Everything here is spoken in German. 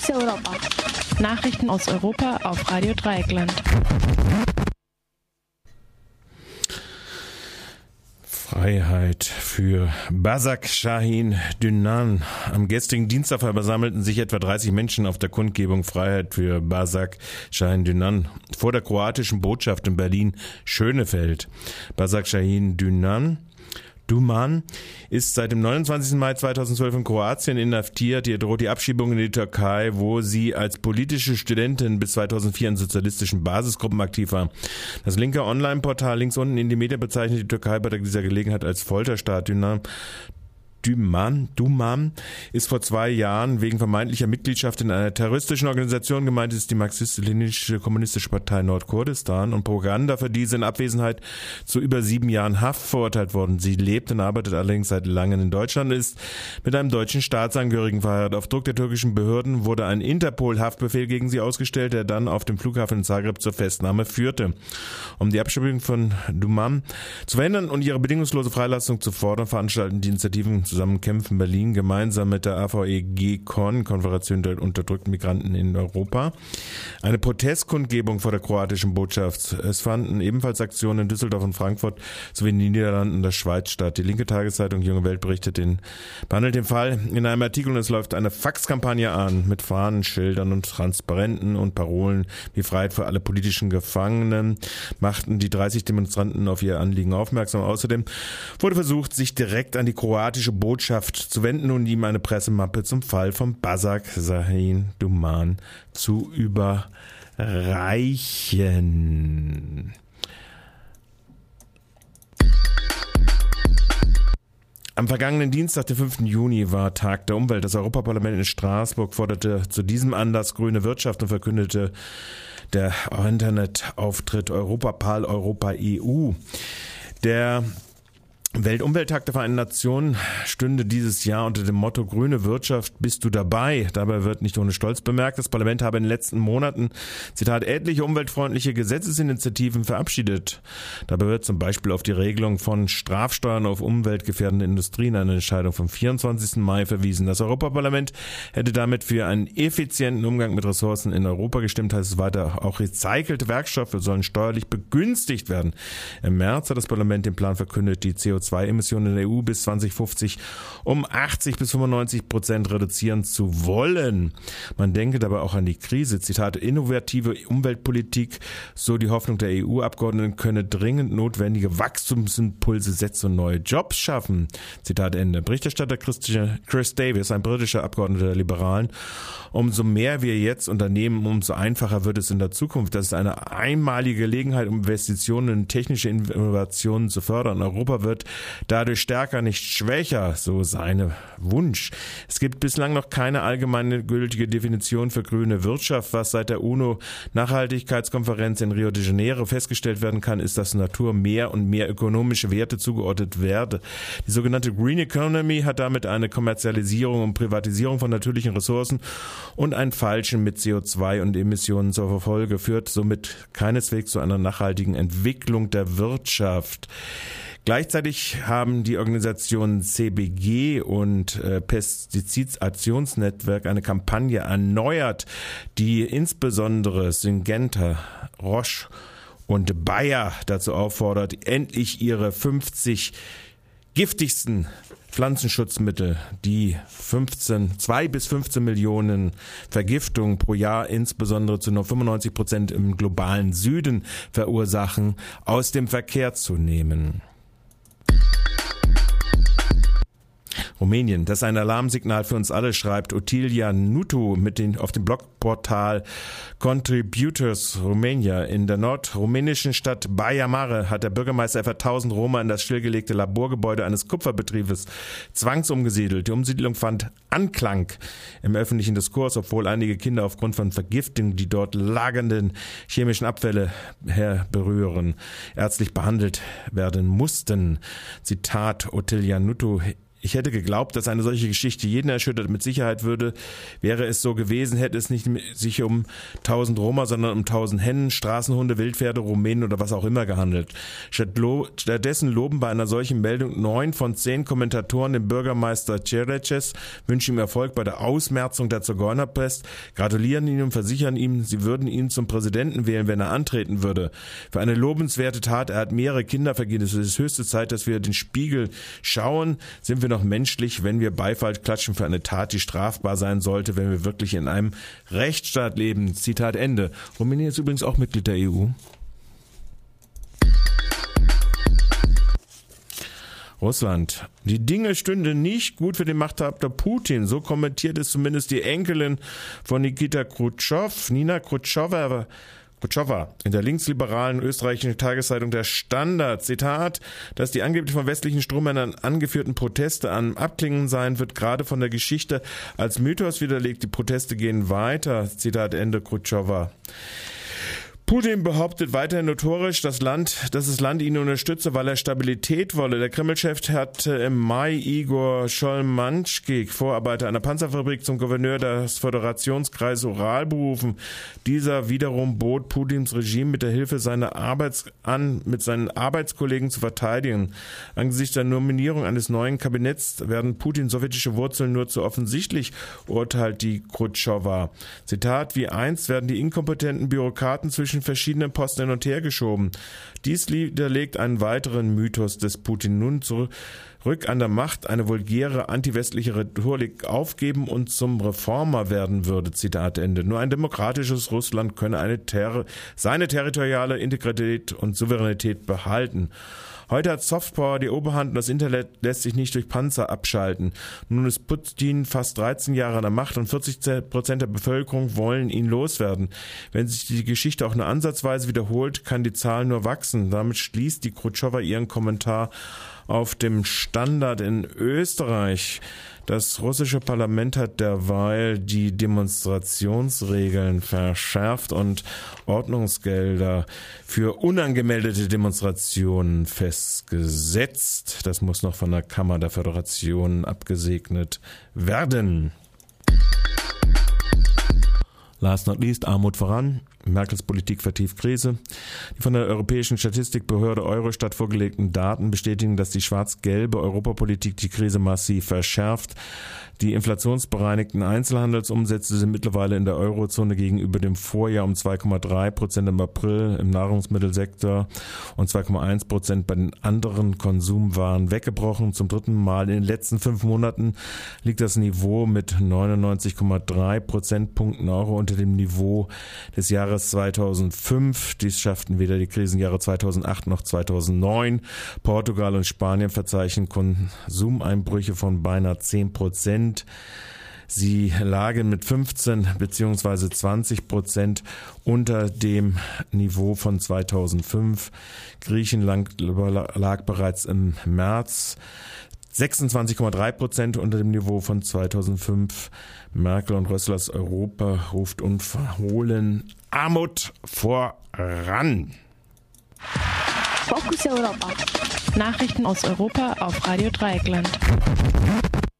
Fokus Europa. Nachrichten aus Europa auf Radio Dreieckland. Freiheit für Basak Shahin Dünan. Am gestrigen Dienstag versammelten sich etwa 30 Menschen auf der Kundgebung Freiheit für Basak Shahin Dünan vor der kroatischen Botschaft in Berlin Schönefeld. Basak Shahin Dünan Duman ist seit dem 29. Mai 2012 in Kroatien inhaftiert. Ihr droht die Abschiebung in die Türkei, wo sie als politische Studentin bis 2004 in sozialistischen Basisgruppen aktiv war. Das linke Online-Portal links unten in die Media bezeichnet die Türkei bei dieser Gelegenheit als Folterstaat. Duman, Duman ist vor zwei Jahren wegen vermeintlicher Mitgliedschaft in einer terroristischen Organisation gemeint ist die marxistisch-leninische kommunistische Partei Nordkurdistan und Propaganda für diese in Abwesenheit zu über sieben Jahren Haft verurteilt worden. Sie lebt und arbeitet allerdings seit langem in Deutschland, ist mit einem deutschen Staatsangehörigen verheiratet. Auf Druck der türkischen Behörden wurde ein Interpol-Haftbefehl gegen sie ausgestellt, der dann auf dem Flughafen in Zagreb zur Festnahme führte. Um die Abschiebung von Duman zu verhindern und ihre bedingungslose Freilassung zu fordern, veranstalten die Initiativen zusammen kämpfen Berlin gemeinsam mit der AVEG-CON, Konföderation der unterdrückten Migranten in Europa, eine Protestkundgebung vor der kroatischen Botschaft. Es fanden ebenfalls Aktionen in Düsseldorf und Frankfurt sowie in den Niederlanden und der Schweiz statt. Die linke Tageszeitung Junge Welt berichtet den, behandelt den Fall in einem Artikel und es läuft eine Faxkampagne an mit Fahnen, Schildern und Transparenten und Parolen wie Freiheit für alle politischen Gefangenen machten die 30 Demonstranten auf ihr Anliegen aufmerksam. Außerdem wurde versucht, sich direkt an die kroatische Botschaft zu wenden und ihm eine Pressemappe zum Fall von Basak Sahin Duman zu überreichen. Am vergangenen Dienstag, den 5. Juni, war Tag der Umwelt. Das Europaparlament in Straßburg forderte zu diesem Anlass grüne Wirtschaft und verkündete der Internetauftritt Europapal Europa EU. Der Weltumwelttag der Vereinten Nationen stünde dieses Jahr unter dem Motto Grüne Wirtschaft bist du dabei. Dabei wird nicht ohne Stolz bemerkt, das Parlament habe in den letzten Monaten, Zitat, etliche umweltfreundliche Gesetzesinitiativen verabschiedet. Dabei wird zum Beispiel auf die Regelung von Strafsteuern auf umweltgefährdende Industrien eine Entscheidung vom 24. Mai verwiesen. Das Europaparlament hätte damit für einen effizienten Umgang mit Ressourcen in Europa gestimmt, heißt es weiter. Auch recycelte Werkstoffe sollen steuerlich begünstigt werden. Im März hat das Parlament den Plan verkündet, die CO CO2-Emissionen in der EU bis 2050 um 80 bis 95 Prozent reduzieren zu wollen. Man denke dabei auch an die Krise. Zitat, innovative Umweltpolitik, so die Hoffnung der EU-Abgeordneten, könne dringend notwendige Wachstumsimpulse setzen und neue Jobs schaffen. Zitat Ende. Berichterstatter Chris Davis, ein britischer Abgeordneter der Liberalen. Umso mehr wir jetzt unternehmen, umso einfacher wird es in der Zukunft. Das ist eine einmalige Gelegenheit, um Investitionen in technische Innovationen zu fördern. Europa wird dadurch stärker, nicht schwächer, so seine Wunsch. Es gibt bislang noch keine allgemeine gültige Definition für grüne Wirtschaft. Was seit der UNO-Nachhaltigkeitskonferenz in Rio de Janeiro festgestellt werden kann, ist, dass Natur mehr und mehr ökonomische Werte zugeordnet werde. Die sogenannte Green Economy hat damit eine Kommerzialisierung und Privatisierung von natürlichen Ressourcen und ein Falschen mit CO2 und Emissionen zur Folge, führt somit keineswegs zu einer nachhaltigen Entwicklung der Wirtschaft. Gleichzeitig haben die Organisationen CBG und äh, Pestizidaktionsnetzwerk eine Kampagne erneuert, die insbesondere Syngenta, Roche und Bayer dazu auffordert, endlich ihre 50 giftigsten Pflanzenschutzmittel, die 15, 2 bis 15 Millionen Vergiftungen pro Jahr, insbesondere zu nur 95 Prozent im globalen Süden verursachen, aus dem Verkehr zu nehmen. Rumänien. Das ist ein Alarmsignal für uns alle, schreibt Otilia Nutu mit den, auf dem Blogportal Contributors Romania. In der nordrumänischen Stadt Baia Mare hat der Bürgermeister etwa 1000 Roma in das stillgelegte Laborgebäude eines Kupferbetriebes zwangsumgesiedelt. Die Umsiedlung fand Anklang im öffentlichen Diskurs, obwohl einige Kinder aufgrund von Vergiftung die dort lagernden chemischen Abfälle herberühren, ärztlich behandelt werden mussten. Zitat Otilia Nutu Ich hätte geglaubt, dass eine solche Geschichte jeden erschüttert. Mit Sicherheit würde, wäre es so gewesen, hätte es nicht sich um tausend Roma, sondern um tausend Hennen, Straßenhunde, Wildpferde, Rumänen oder was auch immer gehandelt. Stattdessen loben bei einer solchen Meldung neun von zehn Kommentatoren den Bürgermeister Cereces, wünschen ihm Erfolg bei der Ausmerzung der Zigeunerpest, gratulieren ihm und versichern ihm, sie würden ihn zum Präsidenten wählen, wenn er antreten würde. Für eine lobenswerte Tat, er hat mehrere Kinder vergeben. Es ist höchste Zeit, dass wir den Spiegel schauen. Sind wir noch menschlich, wenn wir Beifall klatschen für eine Tat, die strafbar sein sollte, wenn wir wirklich in einem Rechtsstaat leben? Zitat Ende. Rumänien ist übrigens auch Mitglied der EU. Russland. Die Dinge stünden nicht gut für den Machthaber Putin. So kommentiert es zumindest die Enkelin von Nikita Khrushchev, Nina Khrushcheva, Kutschowa in der linksliberalen österreichischen Tageszeitung Der Standard. Zitat, dass die angeblich von westlichen Strommännern angeführten Proteste am Abklingen seien, wird gerade von der Geschichte als Mythos widerlegt. Die Proteste gehen weiter. Zitat Ende Kutschowa. Putin behauptet weiterhin notorisch, das Land, dass das Land ihn unterstütze, weil er Stabilität wolle. Der Kreml-Chef hat im Mai Igor Scholmanschki, Vorarbeiter einer Panzerfabrik, zum Gouverneur des Föderationskreises Ural berufen. Dieser wiederum bot Putins Regime mit der Hilfe seiner Arbeits an, mit seinen Arbeitskollegen zu verteidigen. Angesichts der Nominierung eines neuen Kabinetts werden Putins sowjetische Wurzeln nur zu offensichtlich, urteilt die Khrushchev. Zitat, wie einst werden die inkompetenten Bürokraten zwischen verschiedenen Posten hin und her geschoben. Dies widerlegt einen weiteren Mythos des Putin nun zurück an der Macht eine vulgäre antiwestliche Rhetorik aufgeben und zum Reformer werden würde. Zitat Ende. Nur ein demokratisches Russland könne eine Ter seine territoriale Integrität und Souveränität behalten. Heute hat Softpower die Oberhand und das Internet lässt sich nicht durch Panzer abschalten. Nun ist Putin fast 13 Jahre an der Macht und 40 Prozent der Bevölkerung wollen ihn loswerden. Wenn sich die Geschichte auch nur ansatzweise wiederholt, kann die Zahl nur wachsen. Damit schließt die Khrushchev ihren Kommentar auf dem Standard in Österreich. Das russische Parlament hat derweil die Demonstrationsregeln verschärft und Ordnungsgelder für unangemeldete Demonstrationen festgesetzt. Das muss noch von der Kammer der Föderation abgesegnet werden. Last not least, Armut voran. Merkels Politik vertieft Krise. Die von der Europäischen Statistikbehörde Eurostat vorgelegten Daten bestätigen, dass die schwarz-gelbe Europapolitik die Krise massiv verschärft. Die inflationsbereinigten Einzelhandelsumsätze sind mittlerweile in der Eurozone gegenüber dem Vorjahr um 2,3 Prozent im April im Nahrungsmittelsektor und 2,1 Prozent bei den anderen Konsumwaren weggebrochen. Zum dritten Mal in den letzten fünf Monaten liegt das Niveau mit 99,3 Prozentpunkten Euro unter dem Niveau des Jahres 2005. Dies schafften weder die Krisenjahre 2008 noch 2009. Portugal und Spanien verzeichnen Konsumeinbrüche von beinahe 10 Prozent. Prozent. Sie lagen mit 15 bzw. 20 Prozent unter dem Niveau von 2005. Griechenland lag bereits im März 26,3 Prozent unter dem Niveau von 2005. Merkel und Rösslers Europa ruft unverhohlen Armut voran. Fokus Europa. Nachrichten aus Europa auf Radio Dreieckland.